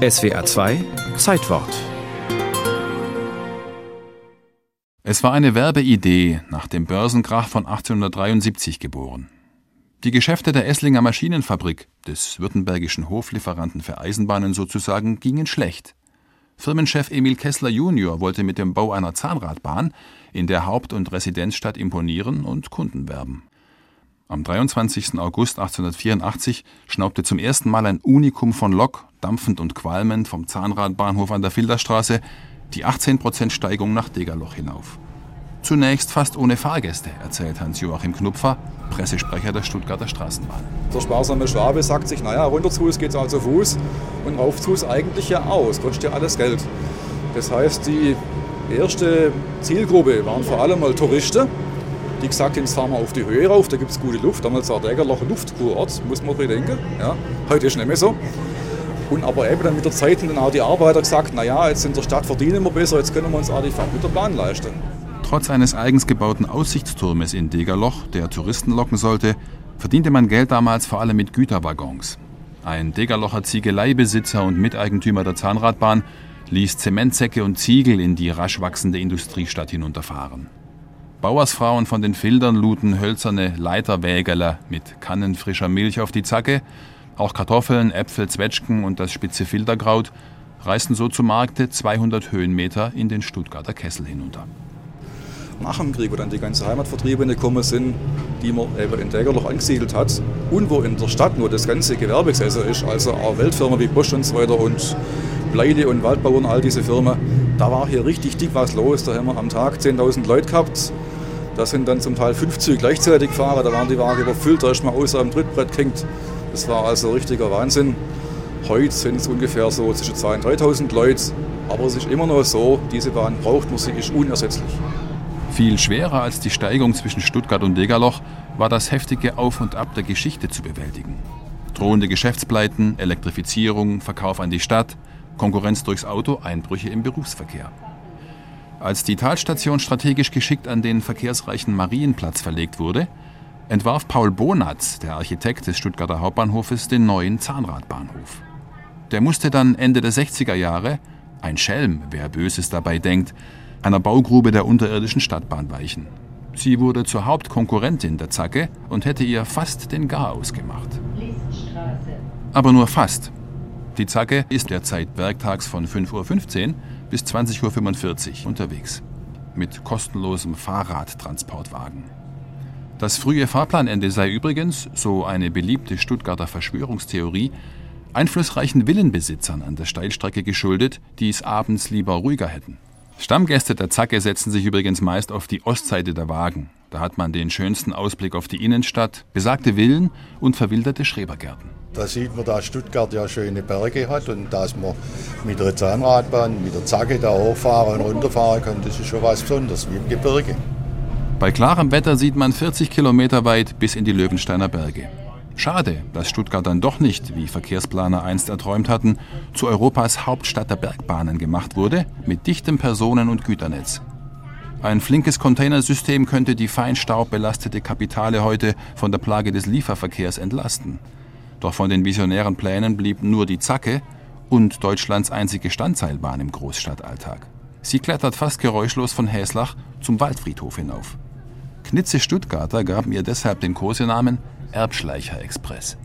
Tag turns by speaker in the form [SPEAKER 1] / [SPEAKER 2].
[SPEAKER 1] SWA 2 Zeitwort
[SPEAKER 2] Es war eine Werbeidee nach dem Börsenkrach von 1873 geboren. Die Geschäfte der Esslinger Maschinenfabrik, des württembergischen Hoflieferanten für Eisenbahnen sozusagen, gingen schlecht. Firmenchef Emil Kessler junior wollte mit dem Bau einer Zahnradbahn in der Haupt- und Residenzstadt imponieren und Kunden werben. Am 23. August 1884 schnaubte zum ersten Mal ein Unikum von Lok, dampfend und qualmend vom Zahnradbahnhof an der Filderstraße, die 18% Steigung nach Degerloch hinauf. Zunächst fast ohne Fahrgäste, erzählt Hans-Joachim Knupfer, Pressesprecher der Stuttgarter Straßenbahn.
[SPEAKER 3] Der sparsame Schwabe sagt sich, naja, runter zu Fuß geht es also zu Fuß und rauf zu Fuß eigentlich ja aus, kostet ja alles Geld. Das heißt, die erste Zielgruppe waren vor allem mal Touristen, die gesagt haben, jetzt fahren wir auf die Höhe rauf, da gibt es gute Luft. Damals war Degerloch ein Luftkurort, muss man bedenken. Ja, heute ist nicht mehr so. Und aber eben dann mit der Zeit haben auch die Arbeiter gesagt, naja, jetzt in der Stadt verdienen wir besser, jetzt können wir uns auch die Fahrt mit der Bahn leisten.
[SPEAKER 2] Trotz eines eigens gebauten Aussichtsturmes in Degerloch, der Touristen locken sollte, verdiente man Geld damals vor allem mit Güterwaggons. Ein Degerlocher Ziegeleibesitzer und Miteigentümer der Zahnradbahn ließ Zementsäcke und Ziegel in die rasch wachsende Industriestadt hinunterfahren. Bauersfrauen von den Fildern luden hölzerne Leiterwägerler mit Kannen frischer Milch auf die Zacke. Auch Kartoffeln, Äpfel, Zwetschgen und das spitze Filterkraut reisten so zum Markte 200 Höhenmeter in den Stuttgarter Kessel hinunter.
[SPEAKER 3] Nach dem Krieg, wo dann die ganze Heimatvertriebene gekommen sind, die man eben in Degerloch angesiedelt hat und wo in der Stadt nur das ganze Gewerbe gesessen ist, also auch Weltfirmen wie Bosch und so weiter und Pleite und Waldbau und all diese Firmen, da war hier richtig dick was los. Da haben wir am Tag 10.000 Leute gehabt. Da sind dann zum Teil fünf Züge gleichzeitig gefahren, da waren die Wagen überfüllt, da ist man außer am Trittbrett gehängt. Das war also richtiger Wahnsinn. Heute sind es ungefähr so zwischen 2.000 und 3.000 Leute. Aber es ist immer noch so, diese Bahn braucht man, sie ist unersetzlich.
[SPEAKER 2] Viel schwerer als die Steigung zwischen Stuttgart und Degerloch war das heftige Auf und Ab der Geschichte zu bewältigen. Drohende Geschäftspleiten, Elektrifizierung, Verkauf an die Stadt, Konkurrenz durchs Auto, Einbrüche im Berufsverkehr. Als die Talstation strategisch geschickt an den verkehrsreichen Marienplatz verlegt wurde, entwarf Paul Bonatz, der Architekt des Stuttgarter Hauptbahnhofes, den neuen Zahnradbahnhof. Der musste dann Ende der 60er Jahre, ein Schelm, wer Böses dabei denkt, einer Baugrube der unterirdischen Stadtbahn weichen. Sie wurde zur Hauptkonkurrentin der Zacke und hätte ihr fast den Garaus gemacht. Aber nur fast. Die Zacke ist derzeit werktags von 5.15 Uhr bis 20.45 Uhr unterwegs. Mit kostenlosem Fahrradtransportwagen. Das frühe Fahrplanende sei übrigens, so eine beliebte Stuttgarter Verschwörungstheorie, einflussreichen Villenbesitzern an der Steilstrecke geschuldet, die es abends lieber ruhiger hätten. Stammgäste der Zacke setzen sich übrigens meist auf die Ostseite der Wagen. Da hat man den schönsten Ausblick auf die Innenstadt, besagte Villen und verwilderte Schrebergärten.
[SPEAKER 4] Da sieht man, dass Stuttgart ja schöne Berge hat und dass man mit der Zahnradbahn, mit der Zacke da hochfahren und runterfahren kann, das ist schon was Besonderes, wie im Gebirge.
[SPEAKER 2] Bei klarem Wetter sieht man 40 Kilometer weit bis in die Löwensteiner Berge. Schade, dass Stuttgart dann doch nicht, wie Verkehrsplaner einst erträumt hatten, zu Europas Hauptstadt der Bergbahnen gemacht wurde, mit dichtem Personen- und Güternetz. Ein flinkes Containersystem könnte die feinstaubbelastete Kapitale heute von der Plage des Lieferverkehrs entlasten. Doch von den visionären Plänen blieb nur die Zacke und Deutschlands einzige Standseilbahn im Großstadtalltag. Sie klettert fast geräuschlos von Häslach zum Waldfriedhof hinauf. Knitze Stuttgarter gaben ihr deshalb den Kosenamen Erbschleicher Express.